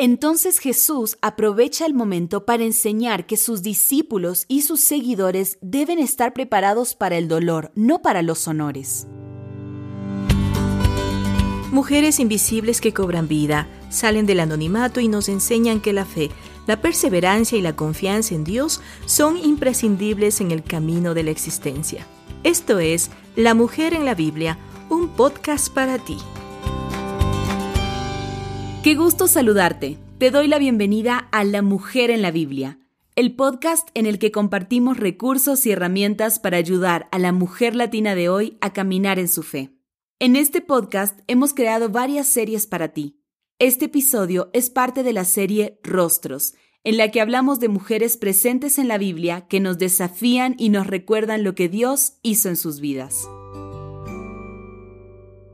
Entonces Jesús aprovecha el momento para enseñar que sus discípulos y sus seguidores deben estar preparados para el dolor, no para los honores. Mujeres invisibles que cobran vida, salen del anonimato y nos enseñan que la fe, la perseverancia y la confianza en Dios son imprescindibles en el camino de la existencia. Esto es La Mujer en la Biblia, un podcast para ti. Qué gusto saludarte. Te doy la bienvenida a La Mujer en la Biblia, el podcast en el que compartimos recursos y herramientas para ayudar a la mujer latina de hoy a caminar en su fe. En este podcast hemos creado varias series para ti. Este episodio es parte de la serie Rostros, en la que hablamos de mujeres presentes en la Biblia que nos desafían y nos recuerdan lo que Dios hizo en sus vidas.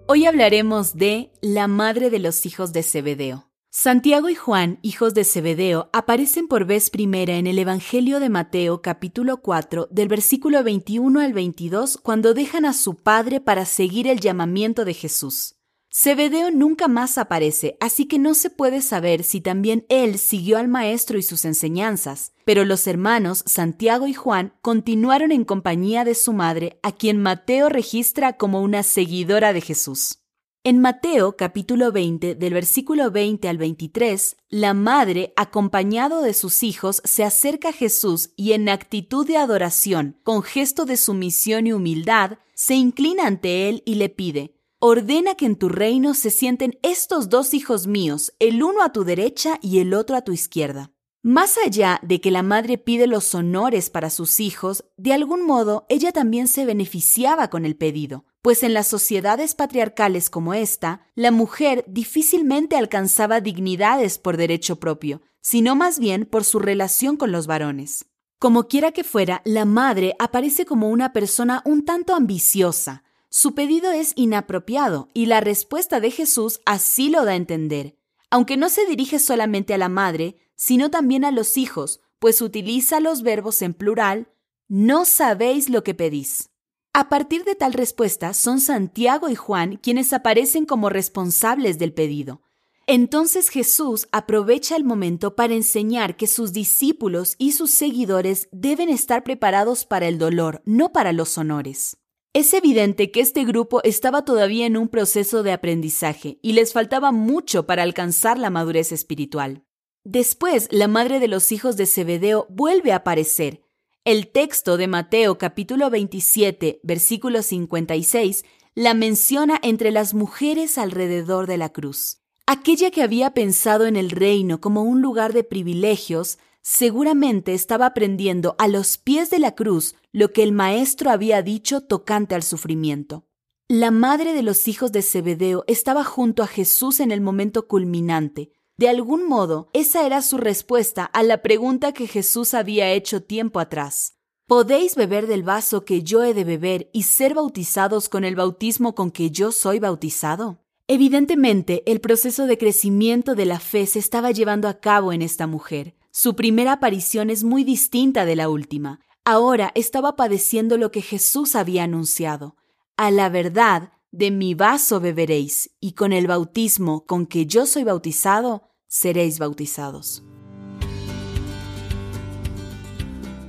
Hoy hablaremos de la madre de los hijos de Zebedeo. Santiago y Juan, hijos de Zebedeo, aparecen por vez primera en el Evangelio de Mateo capítulo 4 del versículo 21 al 22 cuando dejan a su padre para seguir el llamamiento de Jesús. Zebedeo nunca más aparece, así que no se puede saber si también él siguió al Maestro y sus enseñanzas, pero los hermanos Santiago y Juan continuaron en compañía de su madre, a quien Mateo registra como una seguidora de Jesús. En Mateo capítulo 20, del versículo 20 al 23, la madre, acompañado de sus hijos, se acerca a Jesús y en actitud de adoración, con gesto de sumisión y humildad, se inclina ante él y le pide, ordena que en tu reino se sienten estos dos hijos míos, el uno a tu derecha y el otro a tu izquierda. Más allá de que la madre pide los honores para sus hijos, de algún modo ella también se beneficiaba con el pedido, pues en las sociedades patriarcales como esta, la mujer difícilmente alcanzaba dignidades por derecho propio, sino más bien por su relación con los varones. Como quiera que fuera, la madre aparece como una persona un tanto ambiciosa, su pedido es inapropiado y la respuesta de Jesús así lo da a entender, aunque no se dirige solamente a la madre, sino también a los hijos, pues utiliza los verbos en plural, no sabéis lo que pedís. A partir de tal respuesta son Santiago y Juan quienes aparecen como responsables del pedido. Entonces Jesús aprovecha el momento para enseñar que sus discípulos y sus seguidores deben estar preparados para el dolor, no para los honores. Es evidente que este grupo estaba todavía en un proceso de aprendizaje y les faltaba mucho para alcanzar la madurez espiritual. Después, la madre de los hijos de Zebedeo vuelve a aparecer. El texto de Mateo capítulo 27, versículo 56, la menciona entre las mujeres alrededor de la cruz. Aquella que había pensado en el reino como un lugar de privilegios, seguramente estaba aprendiendo a los pies de la cruz lo que el Maestro había dicho tocante al sufrimiento. La madre de los hijos de Zebedeo estaba junto a Jesús en el momento culminante. De algún modo, esa era su respuesta a la pregunta que Jesús había hecho tiempo atrás. ¿Podéis beber del vaso que yo he de beber y ser bautizados con el bautismo con que yo soy bautizado? Evidentemente, el proceso de crecimiento de la fe se estaba llevando a cabo en esta mujer. Su primera aparición es muy distinta de la última. Ahora estaba padeciendo lo que Jesús había anunciado. A la verdad, de mi vaso beberéis, y con el bautismo con que yo soy bautizado, seréis bautizados.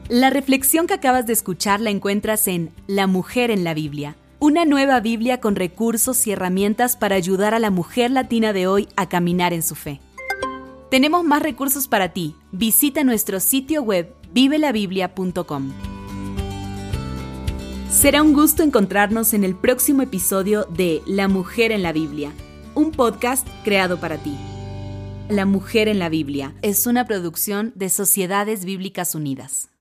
La reflexión que acabas de escuchar la encuentras en La mujer en la Biblia, una nueva Biblia con recursos y herramientas para ayudar a la mujer latina de hoy a caminar en su fe. Tenemos más recursos para ti. Visita nuestro sitio web vivelabiblia.com. Será un gusto encontrarnos en el próximo episodio de La Mujer en la Biblia, un podcast creado para ti. La Mujer en la Biblia es una producción de Sociedades Bíblicas Unidas.